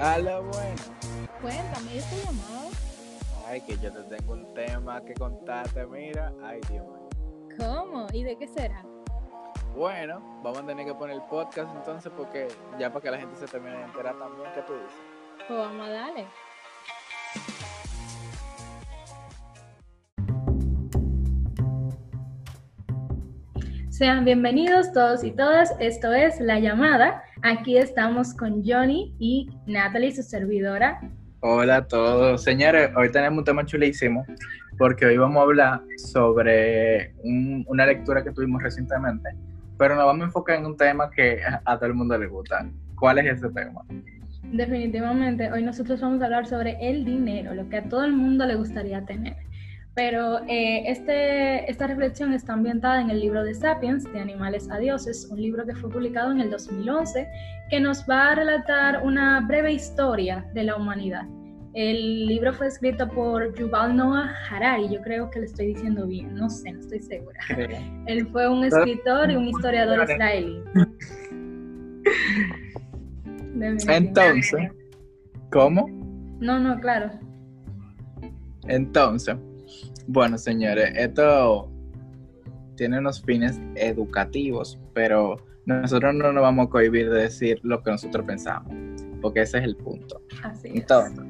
A lo bueno. Cuéntame, ¿y esta llamada? Ay, que yo te tengo un tema que contarte, mira. Ay, Dios mío. ¿Cómo? ¿Y de qué será? Bueno, vamos a tener que poner el podcast entonces porque ya para que la gente se termine de enterar también, ¿qué tú dices? Pues vamos a darle. Sean bienvenidos todos y todas. Esto es La Llamada. Aquí estamos con Johnny y Natalie, su servidora. Hola a todos. Señores, hoy tenemos un tema chulísimo porque hoy vamos a hablar sobre un- una lectura que tuvimos recientemente, pero nos vamos a enfocar en un tema que a todo el mundo le gusta. ¿Cuál es ese tema? Definitivamente, hoy nosotros vamos a hablar sobre el dinero, lo que a todo el mundo le gustaría tener. Pero eh, este, esta reflexión está ambientada en el libro de Sapiens, de Animales a Dioses, un libro que fue publicado en el 2011, que nos va a relatar una breve historia de la humanidad. El libro fue escrito por Yuval Noah Harari, yo creo que lo estoy diciendo bien, no sé, no estoy segura. Él fue un escritor y un historiador israelí. Entonces, ¿cómo? No, no, claro. Entonces, bueno, señores, esto tiene unos fines educativos, pero nosotros no nos vamos a cohibir de decir lo que nosotros pensamos, porque ese es el punto. Así es. Entonces,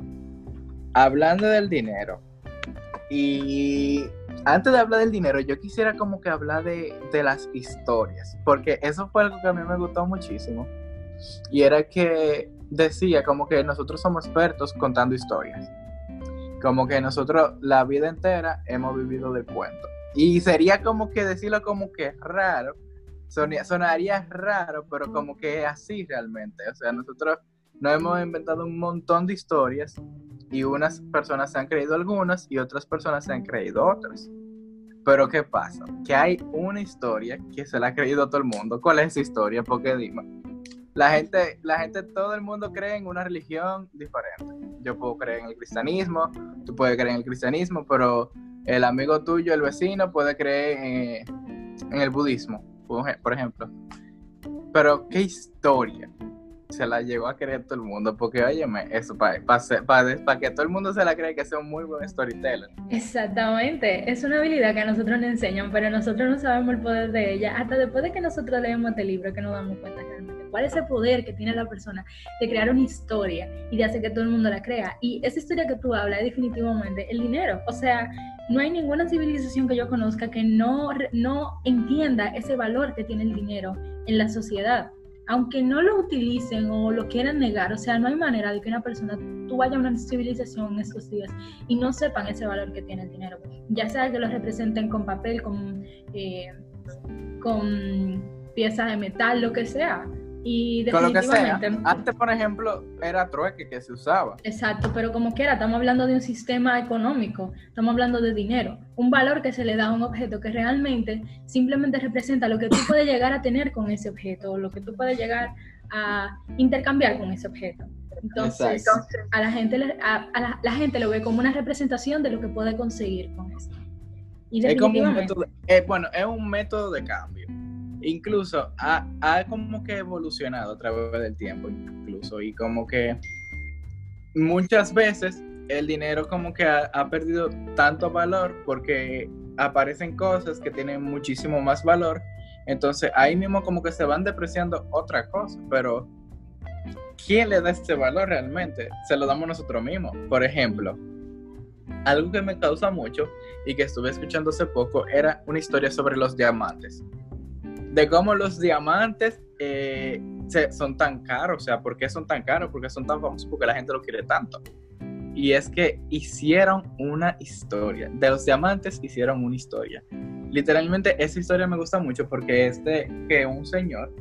hablando del dinero, y antes de hablar del dinero, yo quisiera como que hablar de, de las historias, porque eso fue algo que a mí me gustó muchísimo, y era que decía como que nosotros somos expertos contando historias, como que nosotros la vida entera hemos vivido del cuento, y sería como que decirlo como que raro, sonia- sonaría raro, pero como que es así realmente, o sea, nosotros nos hemos inventado un montón de historias y unas personas se han creído algunas y otras personas se han creído otras. Pero ¿qué pasa? Que hay una historia que se la ha creído todo el mundo. ¿Cuál es esa historia? Porque dime. La gente, la gente, todo el mundo cree en una religión diferente. Yo puedo creer en el cristianismo, tú puedes creer en el cristianismo, pero el amigo tuyo, el vecino, puede creer en, el budismo, por ejemplo. Pero ¿qué historia? se la llegó a creer todo el mundo, porque óyeme, eso para que todo el mundo se la cree que sea un muy buen storyteller. Exactamente, es una habilidad que a nosotros nos enseñan, pero nosotros no sabemos el poder de ella hasta después de que nosotros leemos este libro que nos damos cuenta realmente cuál es el poder que tiene la persona de crear una historia y de hacer que todo el mundo la crea. Y esa historia que tú hablas es definitivamente el dinero. O sea, no hay ninguna civilización que yo conozca que no, no entienda ese valor que tiene el dinero en la sociedad. Aunque no lo utilicen o lo quieran negar, o sea, no hay manera de que una persona, tú vayas a una civilización en estos días y no sepan ese valor que tiene el dinero. Ya sea que lo representen con papel, con, eh, con piezas de metal, lo que sea. Y Con lo que sea. definitivamente. Antes, por ejemplo, era trueque que se usaba. Exacto, pero como quiera, estamos hablando de un sistema económico, estamos hablando de dinero, un valor que se le da a un objeto que realmente simplemente representa lo que tú puedes llegar a tener con ese objeto, o lo que tú puedes llegar a intercambiar con ese objeto. Entonces, Exacto. a la gente a, a la, la gente lo ve como una representación de lo que puede conseguir con eso. Y Es como un método, eh, bueno, es un método de cambio. Incluso ha, ha como que evolucionado a través del tiempo, incluso, y como que muchas veces el dinero como que ha, ha perdido tanto valor porque aparecen cosas que tienen muchísimo más valor, entonces ahí mismo como que se van depreciando otra cosa, pero ¿quién le da este valor realmente? Se lo damos nosotros mismos. Por ejemplo, algo que me causa mucho y que estuve escuchando hace poco era una historia sobre los diamantes. De cómo los diamantes eh, se- son tan caros, o sea, ¿por qué son tan caros? ¿Por qué son tan famosos? Porque la gente lo quiere tanto. Y es que hicieron una historia. De los diamantes hicieron una historia. Literalmente esa historia me gusta mucho porque es de que un señor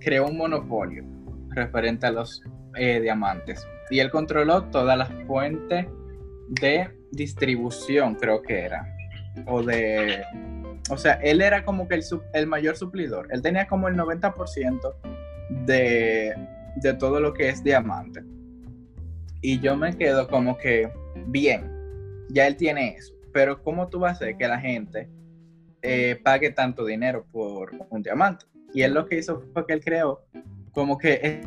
creó un monopolio referente a los eh, diamantes. Y él controló todas las fuentes de distribución, creo que era. O de. O sea, él era como que el, el mayor suplidor. Él tenía como el 90% de, de todo lo que es diamante. Y yo me quedo como que, bien, ya él tiene eso. Pero ¿cómo tú vas a hacer que la gente eh, pague tanto dinero por un diamante? Y él lo que hizo fue que él creó como que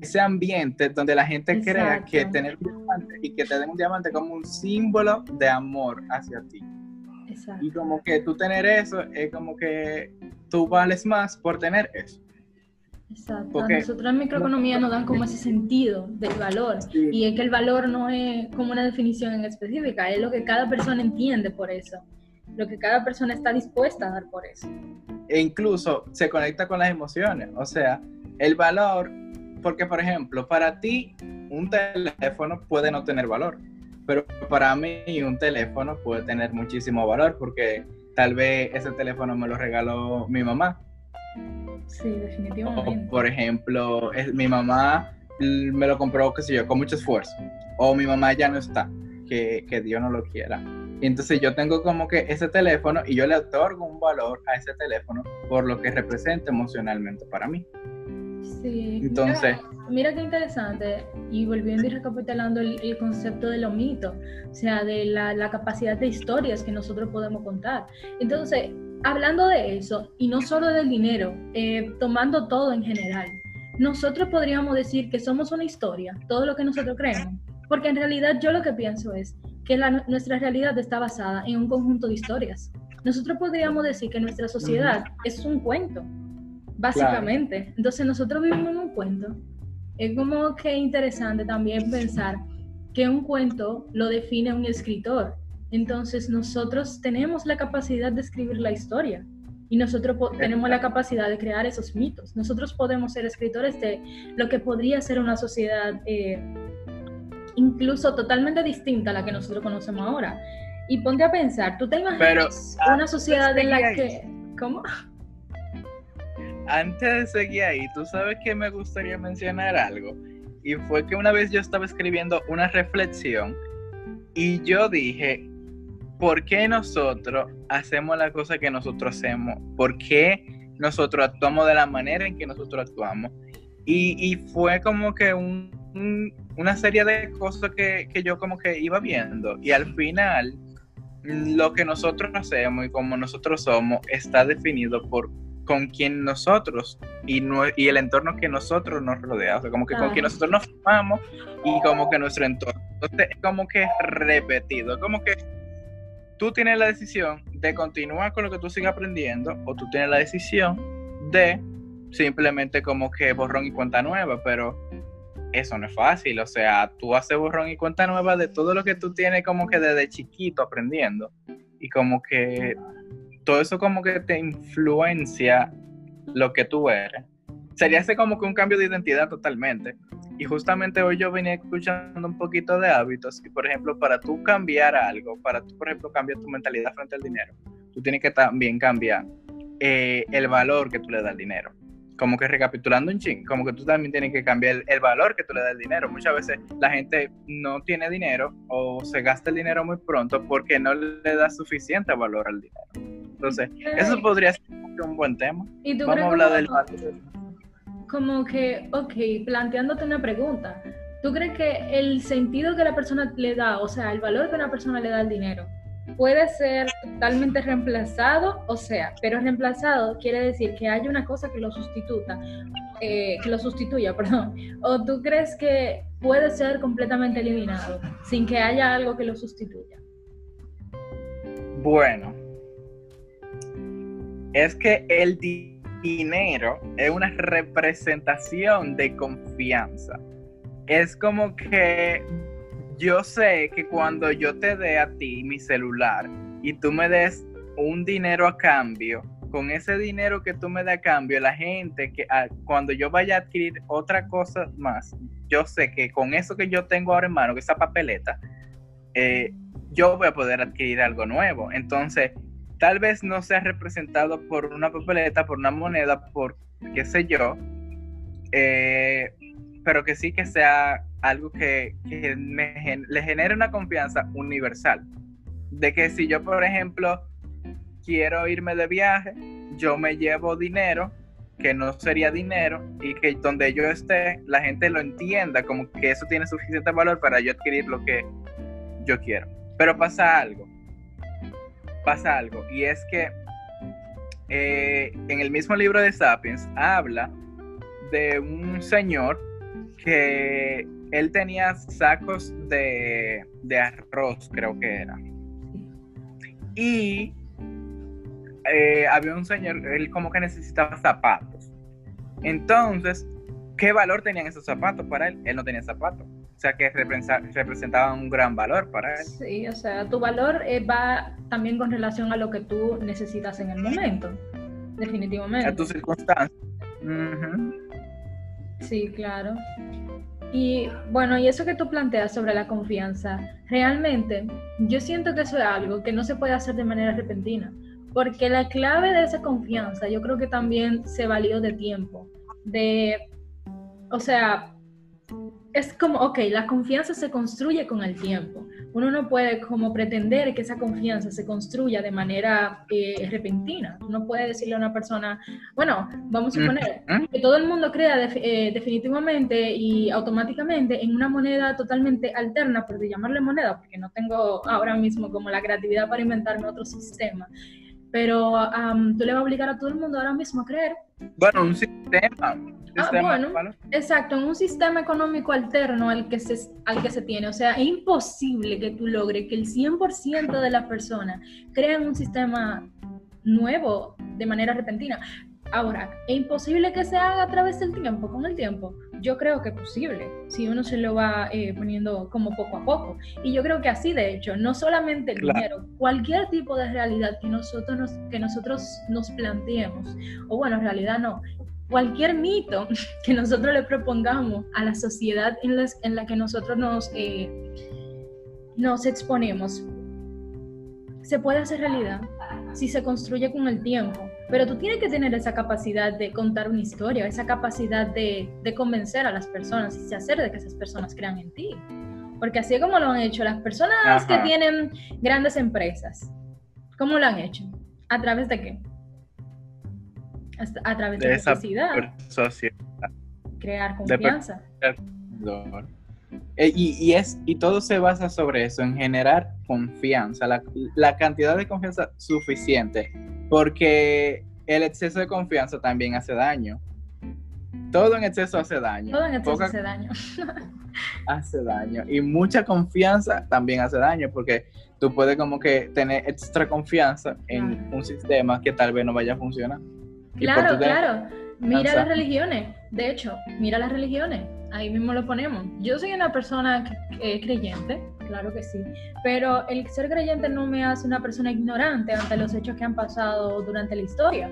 ese ambiente donde la gente crea que tener un diamante y que te den un diamante como un símbolo de amor hacia ti. Exacto. Y como que tú tener eso es como que tú vales más por tener eso. Exacto. a nosotros en microeconomía nos dan como ese sentido del valor. Y es que el valor no es como una definición en específica, es lo que cada persona entiende por eso, lo que cada persona está dispuesta a dar por eso. E incluso se conecta con las emociones, o sea, el valor, porque por ejemplo, para ti un teléfono puede no tener valor, pero para mí un teléfono puede tener muchísimo valor porque tal vez ese teléfono me lo regaló mi mamá Sí, definitivamente. por ejemplo, mi mamá me lo compró, qué sé yo, con mucho esfuerzo. O mi mamá ya no está, que, que Dios no lo quiera. Y entonces yo tengo como que ese teléfono y yo le otorgo un valor a ese teléfono por lo que representa emocionalmente para mí. Sí. Entonces. Mira, qué interesante. Y volviendo y recapitulando el, concepto de lo mito, o sea, de la, la capacidad de historias que nosotros podemos contar. Entonces, hablando de eso, y no solo del dinero, eh, tomando todo en general, nosotros podríamos decir que somos una historia, todo lo que nosotros creemos, porque en realidad yo lo que pienso es que nuestra realidad está basada en un conjunto de historias. Nosotros podríamos decir que nuestra sociedad es un cuento, básicamente. Entonces nosotros vivimos en un cuento. Es como que interesante también pensar que un cuento lo define un escritor entonces nosotros tenemos la capacidad de escribir la historia y nosotros tenemos la capacidad de crear esos mitos. Nosotros podemos ser escritores de lo que podría ser una sociedad eh, incluso totalmente distinta a la que nosotros conocemos ahora. Y ponte a pensar, tú te imaginas una sociedad en la que... ¿Cómo? Antes de seguir ahí, tú sabes que me gustaría mencionar algo. Y fue que una vez yo estaba escribiendo una reflexión y yo dije, ¿por qué nosotros hacemos la cosa que nosotros hacemos? ¿Por qué nosotros actuamos de la manera en que nosotros actuamos? Y, fue como que una serie de cosas que, yo como que iba viendo. Y al final, lo que nosotros hacemos y como nosotros somos está definido por con quien nosotros y, y el entorno que nosotros nos rodea, o sea, como que con quien nosotros nos formamos y como que nuestro entorno. Entonces, como que repetido, como que tú tienes la decisión de continuar con lo que tú sigues aprendiendo o tú tienes la decisión de simplemente como que borrón y cuenta nueva, pero eso no es fácil, o sea, tú haces borrón y cuenta nueva de todo lo que tú tienes como que desde chiquito aprendiendo y como que todo eso como que te influencia lo que tú eres. Sería como que un cambio de identidad totalmente. Y justamente hoy yo venía escuchando un poquito de hábitos y, por ejemplo, para tú cambiar algo, para tú, por ejemplo, cambiar tu mentalidad frente al dinero, tú tienes que también cambiar eh, el valor que tú le das al dinero. Como que recapitulando un ching, como que tú también tienes que cambiar el, valor que tú le das al dinero. Muchas veces la gente no tiene dinero o se gasta el dinero muy pronto porque no le da suficiente valor al dinero. Entonces, eso podría ser un buen tema. Vamos a hablar del valor como que, ok, planteándote una pregunta, ¿tú crees que el sentido que la persona le da, o sea, el valor que una persona le da al dinero, puede ser totalmente reemplazado? O sea, pero reemplazado quiere decir que haya una cosa que lo sustituta, eh, que lo sustituya, perdón. ¿O tú crees que puede ser completamente eliminado sin que haya algo que lo sustituya? Bueno, es que el dinero es una representación de confianza. Es como que yo sé que cuando yo te dé a ti mi celular y tú me des un dinero a cambio, con ese dinero que tú me das a cambio, la gente que ah, cuando yo vaya a adquirir otra cosa más, yo sé que con eso que yo tengo ahora en mano, que esa papeleta, eh, yo voy a poder adquirir algo nuevo. Entonces, tal vez no sea representado por una papeleta, por una moneda, por qué sé yo, eh, pero que sí que sea algo que, le genere una confianza universal. De que si yo, por ejemplo, quiero irme de viaje, yo me llevo dinero que no sería dinero y que donde yo esté la gente lo entienda como que eso tiene suficiente valor para yo adquirir lo que yo quiero. Pero pasa algo pasa algo, y es que eh, en el mismo libro de Sapiens habla de un señor que él tenía sacos de, de arroz, creo que era. Y eh, había un señor, él como que necesitaba zapatos. Entonces, ¿qué valor tenían esos zapatos para él? Él no tenía zapatos. O sea, que representaban un gran valor para él. Sí, o sea, tu valor eh, va también con relación a lo que tú necesitas en el momento, definitivamente. A tus circunstancias. Sí, claro. Y bueno, y eso que tú planteas sobre la confianza, realmente yo siento que eso es algo que no se puede hacer de manera repentina, porque la clave de esa confianza yo creo que también se valió de tiempo, de, o sea, es como, ok, la confianza se construye con el tiempo. Uno no puede como pretender que esa confianza se construya de manera eh, repentina. Uno puede decirle a una persona, bueno, vamos a suponer que todo el mundo crea eh, definitivamente y automáticamente en una moneda totalmente alterna, por llamarle moneda, porque no tengo ahora mismo como la creatividad para inventarme otro sistema. Pero tú le vas a obligar a todo el mundo ahora mismo a creer. Bueno, un sistema Ah, bueno, exacto, en un sistema económico alterno al que, se, al que se tiene. O sea, es imposible que tú logres que el 100% de las personas crean un sistema nuevo de manera repentina. Ahora, ¿es imposible que se haga a través del tiempo, con el tiempo? Yo creo que es posible, si uno se lo va eh, poniendo como poco a poco. Y yo creo que así, de hecho, no solamente el dinero, cualquier tipo de realidad que nosotros nos, que nosotros nos planteemos, o bueno, en realidad no, cualquier mito que nosotros le propongamos a la sociedad en, la que nosotros nos, eh, nos exponemos, se puede hacer realidad si se construye con el tiempo. Pero tú tienes que tener esa capacidad de contar una historia, esa capacidad de, convencer a las personas y hacer de que esas personas crean en ti. Porque así es como lo han hecho las personas que tienen grandes empresas. ¿Cómo lo han hecho? ¿A través de qué? A través de, esa sociedad. Crear confianza. Eh, y, es, y todo se basa sobre eso, en generar confianza, la, la, cantidad de confianza suficiente, porque el exceso de confianza también hace daño. Todo en exceso hace daño. Todo en exceso hace daño. hace daño. Y mucha confianza también hace daño, porque tú puedes como que tener extra confianza en un sistema que tal vez no vaya a funcionar. Claro, claro. Mira las religiones. De hecho, mira las religiones. Ahí mismo lo ponemos. Yo soy una persona creyente, claro que sí, pero el ser creyente no me hace una persona ignorante ante los hechos que han pasado durante la historia.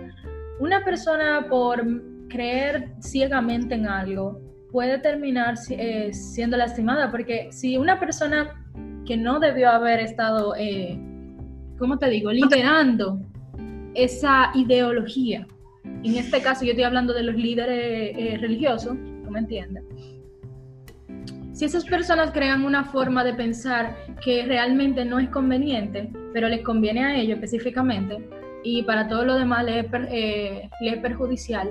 Una persona por creer ciegamente en algo puede terminar eh, siendo lastimada, porque si una persona que no debió haber estado, eh, ¿cómo te digo?, liderando esa ideología, en este caso yo estoy hablando de los líderes eh, religiosos, ¿tú me entiendes? Si esas personas crean una forma de pensar que realmente no es conveniente, pero les conviene a ellos específicamente, y para todo lo demás les es, eh, perjudicial,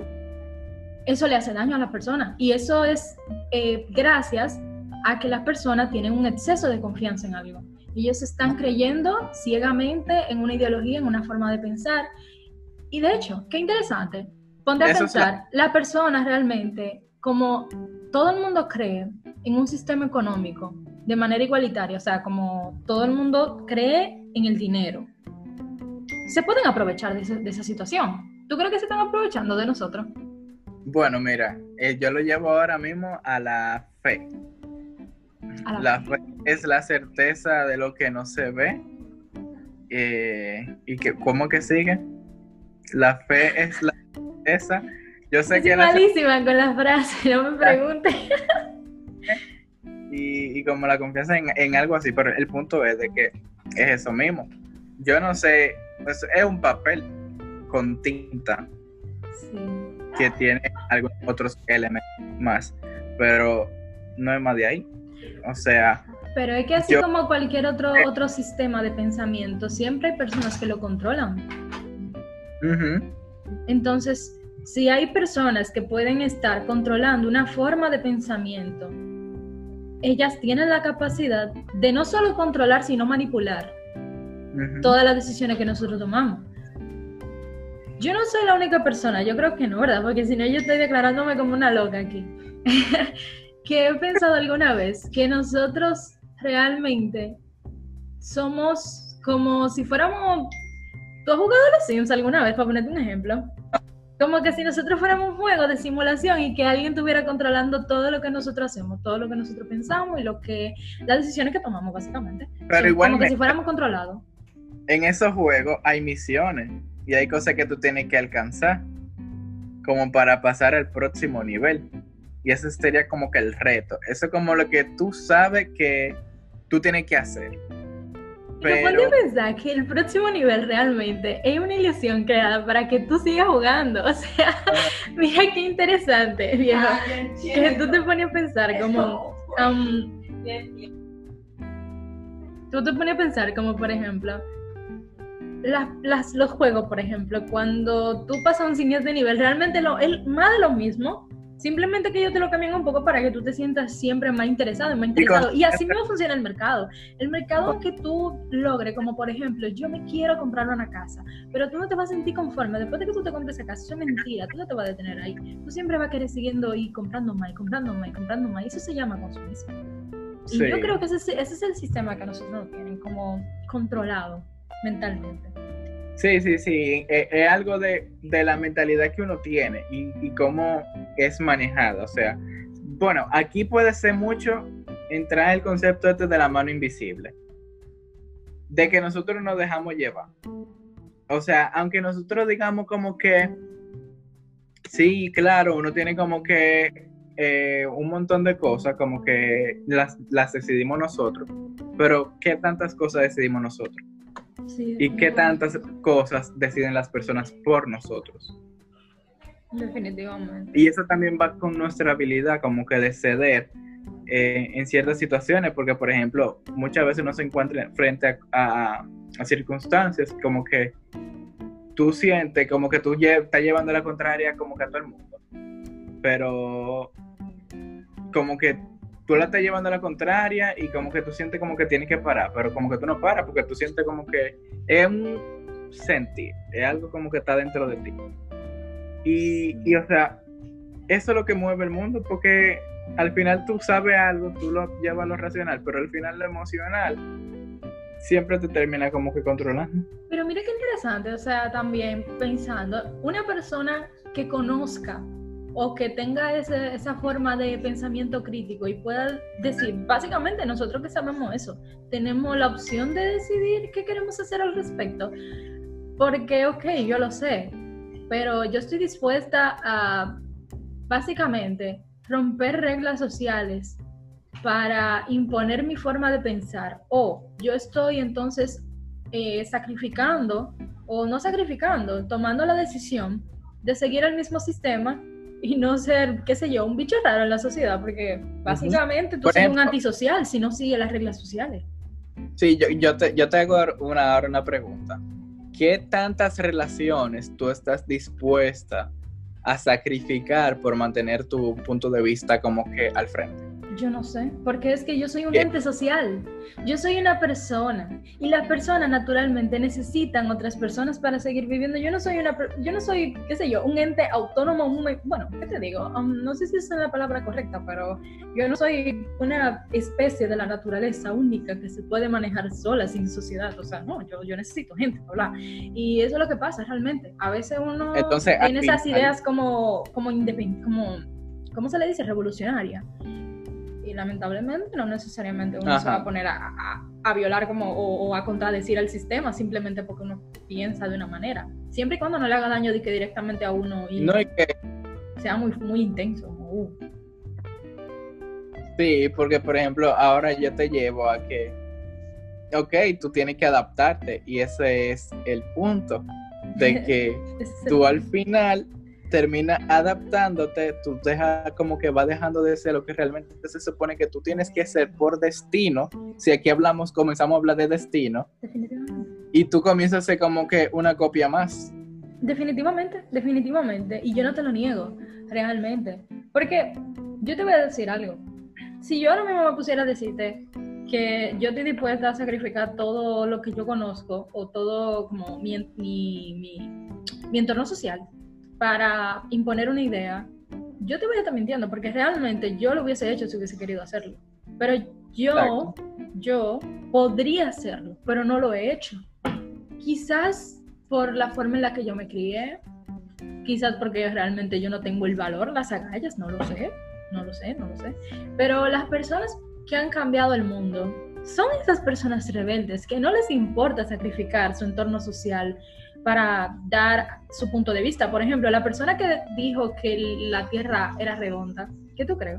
eso le hace daño a las personas. Y eso es eh, gracias a que las personas tienen un exceso de confianza en algo. Ellos están creyendo ciegamente en una ideología, en una forma de pensar, y de hecho, qué interesante. Ponte a pensar, la... persona realmente, como todo el mundo cree en un sistema económico de manera igualitaria, o sea, como todo el mundo cree en el dinero, se pueden aprovechar de, esa situación. ¿Tú crees que se están aprovechando de nosotros? Bueno, mira, eh, yo lo llevo ahora mismo a la fe. la, fe. es la certeza de lo que no se ve. Eh, ¿Y que, cómo que sigue? La fe es la certeza. Yo sé que. malísima con las frases, no me preguntes. Y, como la confianza en, algo así, pero el punto es de que es eso mismo. Yo no sé, pues, es un papel con tinta que tiene algunos otros elementos más, pero no es más de ahí. O sea. Pero es que así como cualquier otro, otro sistema de pensamiento, siempre hay personas que lo controlan. Entonces, si hay personas que pueden estar controlando una forma de pensamiento, ellas tienen la capacidad de no solo controlar, sino manipular todas las decisiones que nosotros tomamos. Yo no soy la única persona, yo creo que no, ¿verdad? Porque si no, yo estoy declarándome como una loca aquí. que he pensado alguna vez que nosotros realmente somos como si fuéramos. ¿Tú has jugado a los Sims alguna vez, para ponerte un ejemplo? Como que si nosotros fuéramos un juego de simulación y que alguien estuviera controlando todo lo que nosotros hacemos, todo lo que nosotros pensamos y lo que las decisiones que tomamos, básicamente. Pero igual como que si fuéramos controlados. En esos juegos hay misiones y hay cosas que tú tienes que alcanzar como para pasar al próximo nivel. Y ese sería como que el reto. Eso es como lo que tú sabes que tú tienes que hacer. Pero... Me pensar que el próximo nivel realmente es una ilusión creada para que tú sigas jugando. O sea, mira qué interesante, viejo. que tú te pones a pensar como... Um, tú te pones a pensar como, por ejemplo, las, los juegos, por ejemplo, cuando tú pasas un siguiente nivel, realmente lo, es más de lo mismo, simplemente que ellos te lo cambian un poco para que tú te sientas siempre más interesado y más interesado. Y así no funciona el mercado. El mercado que tú logres, como por ejemplo, yo me quiero comprar una casa, pero tú no te vas a sentir conforme. Después de que tú te compres esa casa, eso es mentira, tú no te vas a detener ahí. Tú siempre vas a querer siguiendo y comprando más, y comprando más, y comprando más. Eso se llama consumismo. Y yo creo que ese, ese es el sistema que nosotros no tienen como controlado mentalmente. Sí, sí, sí, e, es, algo de, la mentalidad que uno tiene y, cómo es manejada. O sea, bueno, aquí puede ser mucho entrar el concepto este de la mano invisible, de que nosotros nos dejamos llevar. O sea, aunque nosotros digamos como que, sí, claro, uno tiene como que eh, un montón de cosas, como que las, las decidimos nosotros, pero ¿qué tantas cosas decidimos nosotros? Y qué tantas cosas deciden las personas por nosotros. Definitivamente. Y eso también va con nuestra habilidad como que de ceder eh, en ciertas situaciones, porque por ejemplo, muchas veces uno se encuentra frente a, circunstancias como que tú sientes como que tú estás llevando la contraria como que a todo el mundo, pero como que tú la estás llevando a la contraria y como que tú sientes como que tienes que parar, pero como que tú no paras porque tú sientes como que es un sentir, es algo como que está dentro de ti. Y, y o sea, eso es lo que mueve el mundo porque al final tú sabes algo, tú lo llevas a lo racional, pero al final lo emocional siempre te termina como que controlando. Pero mira qué interesante, o sea, también pensando, una persona que conozca o que tenga esa forma de pensamiento crítico y pueda decir, básicamente nosotros que sabemos eso, tenemos la opción de decidir qué queremos hacer al respecto. Porque, ok, yo lo sé, pero yo estoy dispuesta a, básicamente, romper reglas sociales para imponer mi forma de pensar. O yo estoy entonces eh, sacrificando, o no sacrificando, tomando la decisión de seguir el mismo sistema y no ser, qué sé yo, un bicho raro en la sociedad, porque básicamente tú eres un antisocial si no sigues las reglas sociales. Sí, yo, yo, te, yo te hago una, ahora una pregunta. ¿Qué tantas relaciones tú estás dispuesta a sacrificar por mantener tu punto de vista como que al frente? Yo no sé, porque es que yo soy un ente social. Yo soy una persona y las personas naturalmente necesitan otras personas para seguir viviendo. Yo no soy una, yo no soy, qué sé yo, un ente autónomo. bueno, ¿qué te digo? Um, no sé si es la palabra correcta, pero yo no soy una especie de la naturaleza única que se puede manejar sola sin sociedad. O sea, no, yo, yo necesito gente, bla. Y eso es lo que pasa realmente. A veces uno tiene esas ideas como, como como, ¿cómo se le dice? Revolucionaria lamentablemente no necesariamente uno se va a poner a, violar como o, a contradecir el sistema simplemente porque uno piensa de una manera. Siempre y cuando no le haga daño de que directamente a uno y sea muy, muy intenso. Uh. Sí, porque por ejemplo ahora yo te llevo a que, ok, tú tienes que adaptarte y ese es el punto de que tú al final termina adaptándote, tú dejas como que va dejando de ser lo que realmente se supone que tú tienes que ser por destino. Si aquí hablamos, comenzamos a hablar de destino. Definitivamente. Y tú comienzas a ser como que una copia más. Definitivamente, definitivamente. Y yo no te lo niego, realmente. Porque yo te voy a decir algo. Si yo ahora mismo me pusiera a decirte que yo estoy dispuesta a sacrificar todo lo que yo conozco o todo como mi, mi, mi entorno social para imponer una idea, yo te voy a estar mintiendo, porque realmente yo lo hubiese hecho si hubiese querido hacerlo. Pero yo, Exacto. yo podría hacerlo, pero no lo he hecho. Quizás por la forma en la que yo me crié, quizás porque realmente yo no tengo el valor, las agallas, no lo sé, no lo sé, no lo sé. Pero las personas que han cambiado el mundo son esas personas rebeldes que no les importa sacrificar su entorno social para dar su punto de vista. Por ejemplo, la persona que dijo que la Tierra era redonda, ¿qué tú crees?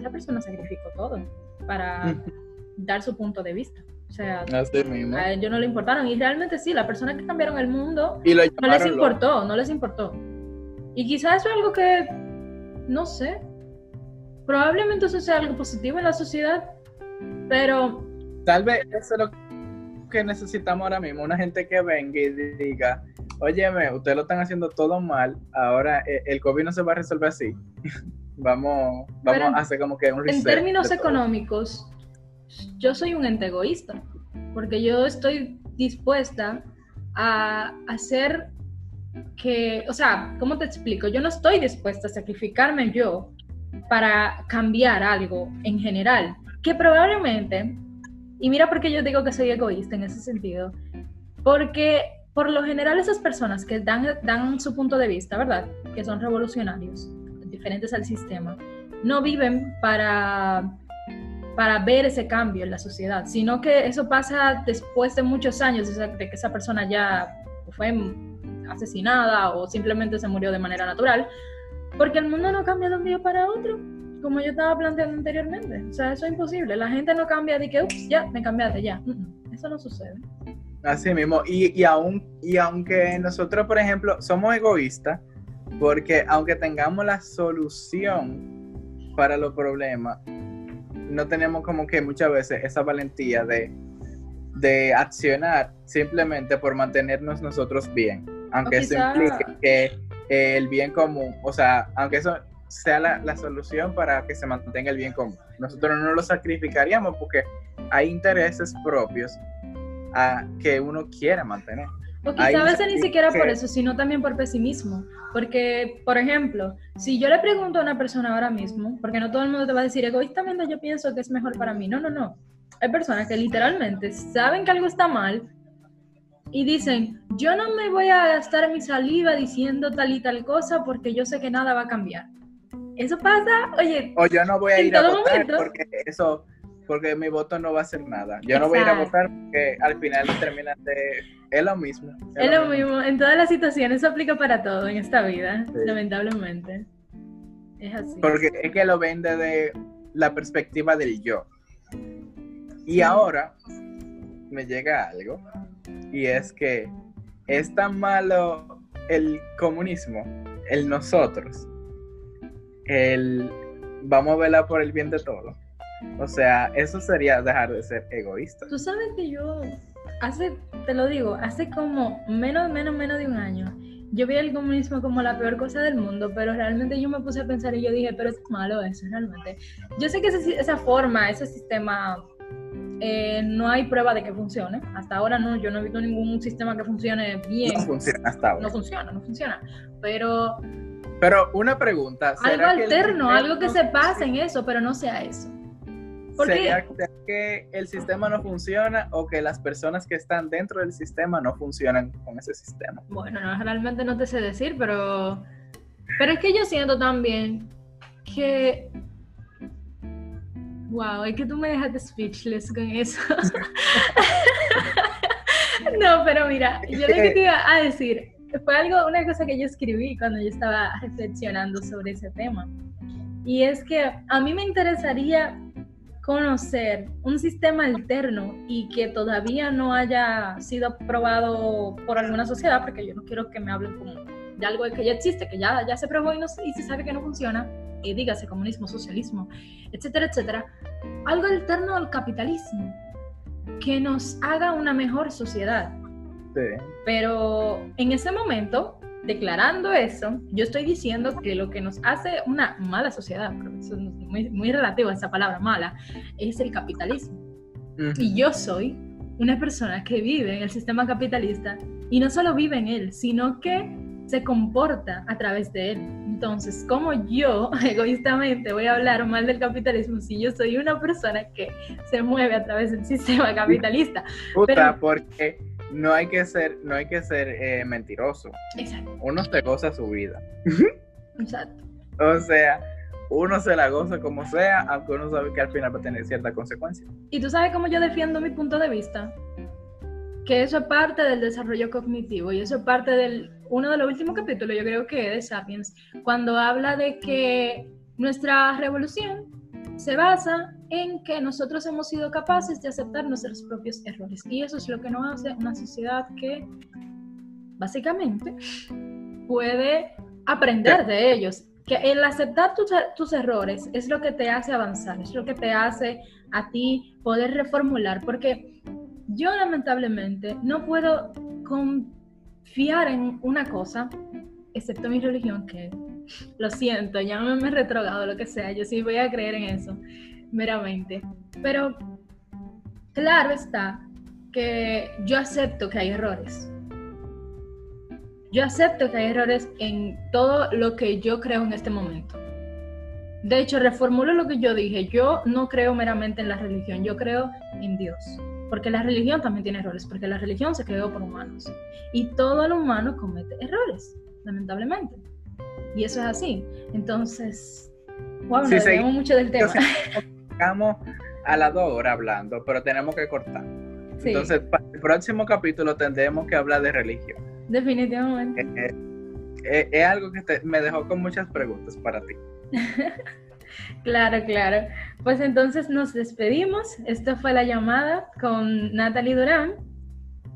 Esa persona sacrificó todo para dar su punto de vista. O sea, mismo. a ellos no le importaron. Y realmente sí, las personas que cambiaron el mundo Y no les loco. importó, no les importó. Y quizás eso es algo que, no sé, probablemente eso sea algo positivo en la sociedad, pero Tal vez eso es lo que necesitamos ahora mismo, una gente que venga y diga, óyeme, ustedes lo están haciendo todo mal, ahora eh, el COVID no se va a resolver así. vamos vamos Pero a hacer como que un en reset términos de todo. económicos, yo soy un ente egoísta, porque yo estoy dispuesta a hacer que, o sea, ¿cómo te explico? Yo no estoy dispuesta a sacrificarme yo para cambiar algo en general, que probablemente, y mira por qué yo digo que soy egoísta en ese sentido, porque por lo general esas personas que dan, dan su punto de vista, ¿verdad? Que son revolucionarios, diferentes al sistema, no viven para, para ver ese cambio en la sociedad, sino que eso pasa después de muchos años de, que esa persona ya fue asesinada o simplemente se murió de manera natural, porque el mundo no cambia de un día para otro, como yo estaba planteando anteriormente. O sea, eso es imposible. La gente no cambia de que, ups, ya, me cambiaste, ya. Mm, mm, Eso no sucede. Así mismo, y, y, aún, y aunque nosotros, por ejemplo, somos egoístas, porque aunque tengamos la solución para los problemas, no tenemos como que muchas veces esa valentía de, de accionar simplemente por mantenernos nosotros bien, aunque eso implique que el bien común, o sea, aunque eso sea la, la solución para que se mantenga el bien común, nosotros no lo sacrificaríamos porque hay intereses propios a que uno quiere mantener. O quizá a veces ni siquiera por eso, sino también por pesimismo. Porque, por ejemplo, si yo le pregunto a una persona ahora mismo, porque no todo el mundo te va a decir egoístamente yo pienso que es mejor para mí. No, no, no. Hay personas que literalmente saben que algo está mal y dicen, yo no me voy a gastar mi saliva diciendo tal y tal cosa porque yo sé que nada va a cambiar. Eso pasa, oye, O yo no voy a ir a votar momento. porque eso, porque mi voto no va a hacer nada. Yo no voy a ir a votar porque al final terminan de... Es lo mismo. es lo mismo. En todas las situaciones, eso aplica para todo en esta vida, Sí. lamentablemente. Es así. Porque es que lo ven desde la perspectiva del yo. Y Sí. ahora me llega algo, y es que es tan malo el comunismo, el nosotros, el vamos a velar por el bien de todos. O sea, eso sería dejar de ser egoísta. Tú sabes que yo, hace, te lo digo, hace como menos, menos, menos de un año, yo vi el comunismo como la peor cosa del mundo, pero realmente yo me puse a pensar y yo dije, pero es malo eso, realmente. Yo sé que ese- esa forma, ese sistema, eh, no hay prueba de que funcione. Hasta ahora no, yo no he visto ningún sistema que funcione bien. No funciona hasta ahora. No funciona, no funciona. Pero Pero una pregunta. algo ¿será que alterno, sistema algo que no- se pase en eso, pero no sea eso. ¿Por qué? ¿Sería que el sistema no funciona o que las personas que están dentro del sistema no funcionan con ese sistema? Bueno, no, realmente no te sé decir, pero. Pero es que yo siento también que. Wow, es que tú me dejaste speechless con eso. no, pero mira, yo lo que te iba a decir fue algo, una cosa que yo escribí cuando yo estaba reflexionando sobre ese tema. Y es que a mí me interesaría conocer un sistema alterno y que todavía no haya sido aprobado por alguna sociedad, porque yo no quiero que me hablen como de algo que ya existe, que ya, ya se probó y, no, y se sabe que no funciona, y dígase comunismo, socialismo, etcétera, etcétera. Algo alterno al capitalismo, que nos haga una mejor sociedad. Sí. Pero en ese momento, declarando eso, yo estoy diciendo que lo que nos hace una mala sociedad, pero eso es muy, muy relativo a esa palabra mala, es el capitalismo. Ujú. Y yo soy una persona que vive en el sistema capitalista y no solo vive en él, sino que se comporta a través de él. Entonces, ¿cómo yo egoístamente voy a hablar mal del capitalismo si yo soy una persona que se mueve a través del sistema capitalista? Puta, porque no hay que ser, no hay que ser eh, mentiroso. Exacto. Uno se goza su vida. Exacto. O sea, uno se la goza como sea, aunque uno sabe que al final va a tener cierta consecuencia. ¿Y tú sabes cómo yo defiendo mi punto de vista? Que eso es parte del desarrollo cognitivo y eso es parte del uno de los últimos capítulos, yo creo que de Sapiens, cuando habla de que nuestra revolución se basa en que nosotros hemos sido capaces de aceptar nuestros propios errores. Y eso es lo que nos hace una sociedad que básicamente puede aprender de ellos que el aceptar tus, tus, errores es lo que te hace avanzar, es lo que te hace a ti poder reformular, porque yo lamentablemente no puedo confiar en una cosa, excepto mi religión, que lo siento, ya me he retrogado, lo que sea, yo sí voy a creer en eso, meramente. Pero claro está que yo acepto que hay errores, yo acepto que hay errores en todo lo que yo creo en este momento. De hecho, reformulo lo que yo dije. Yo no creo meramente en la religión, yo creo en Dios. Porque la religión también tiene errores, porque la religión se creó por humanos. Y todo el humano comete errores, lamentablemente. Y eso es así. Entonces, wow, sí, nos mucho del tema. Estamos a las dos horas hablando, pero tenemos que cortar. Entonces, para el próximo capítulo tendremos que hablar de religión. Definitivamente. Eh, eh, es algo que me dejó con muchas preguntas para ti. claro, claro. Pues entonces nos despedimos. Esto fue la llamada con Natalie Durán.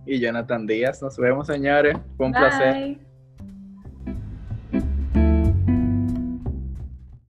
Y Jonathan Díaz. Nos vemos, señores. Fue un placer.